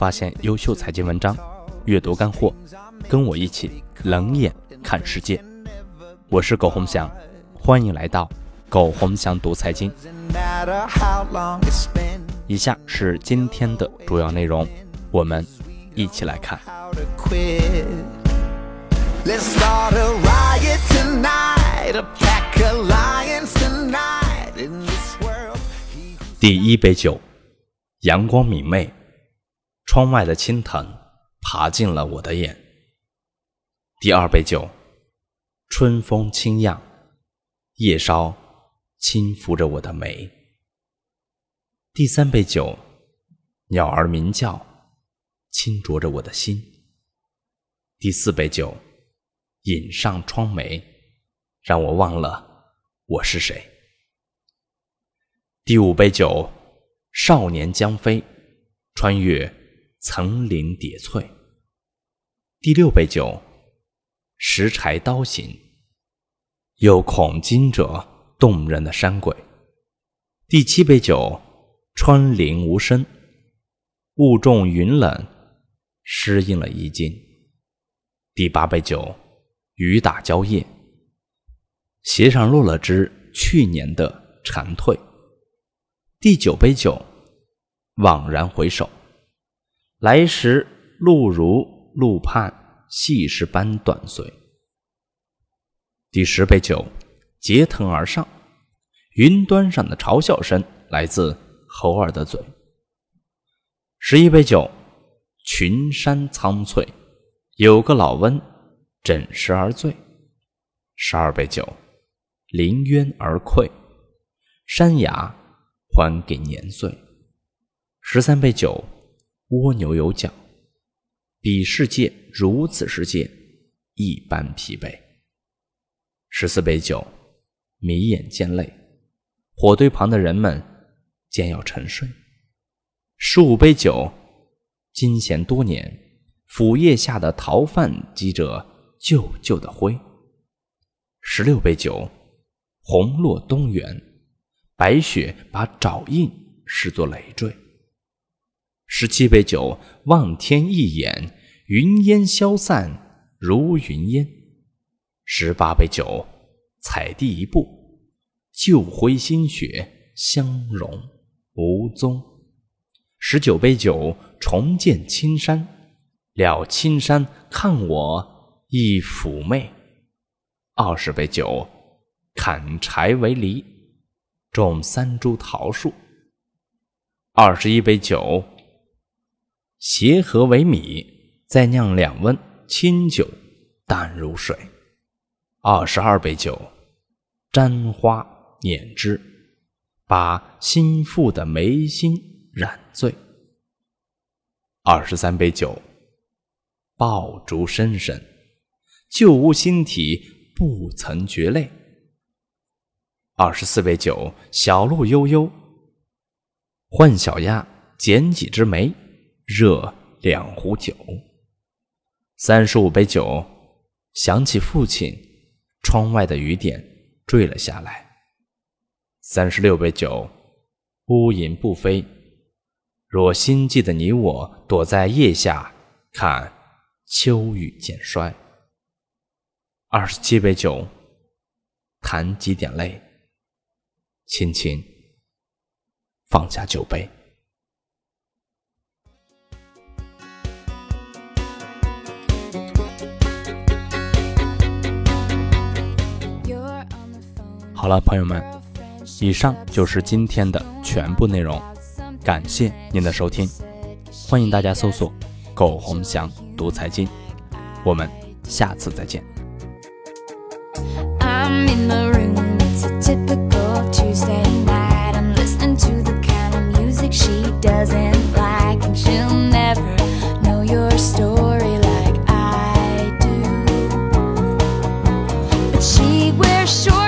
发现优秀财经文章，阅读干货，跟我一起冷眼看世界。我是苟洪翔，欢迎来到苟洪翔读财经。以下是今天的主要内容，我们一起来看。第一杯酒，阳光明媚，窗外的青藤爬进了我的眼。第二杯酒，春风轻漾，夜烧轻拂着我的眉。第三杯酒，鸟儿鸣叫，轻啄着我的心。第四杯酒，饮上窗眉，让我忘了我是谁。第五杯酒，少年将飞，穿越层林叠翠。第六杯酒，石柴刀行，有恐惊者动人的山鬼。第七杯酒，穿林无声，雾重云冷，湿应了衣襟。第八杯酒，雨打蕉叶，鞋上落了只去年的蝉蜕。第九杯酒，惘然回首，来时路如路畔细石般断碎。第十杯酒，结藤而上，云端上的嘲笑声来自猴儿的嘴。十一杯酒，群山苍翠，有个老翁枕石而醉。十二杯酒，临渊而溃，山崖。还给年岁。十三杯酒，蜗牛有脚，比世界如此世界一般疲惫。十四杯酒，迷眼见泪，火堆旁的人们渐要沉睡。十五杯酒，惊闲多年，腐叶下的逃犯积着旧旧的灰。十六杯酒，红落东园。白雪把爪印视作累赘。十七杯酒，望天一眼，云烟消散如云烟。十八杯酒，踩地一步，旧灰新雪相融无踪。十九杯酒，重见青山，了青山看我亦妩媚。二十杯酒，砍柴为犁。种三株桃树，二十一杯酒，协和为米，再酿两温清酒，淡如水。二十二杯酒，沾花捻枝，把心腹的眉心染醉。二十三杯酒，爆竹声声，旧屋新体不曾觉泪。二十四杯酒，小路悠悠，唤小鸭捡几枝梅，热两壶酒。三十五杯酒，想起父亲，窗外的雨点坠了下来。三十六杯酒，乌云不飞，若心悸的你我，躲在叶下看秋雨渐衰。二十七杯酒，弹几点泪。轻轻放下酒杯。好了朋友们以上就是今天的全部内容。感谢您的收听。欢迎大家搜索苟洪祥读财经我们下次再见。Sure.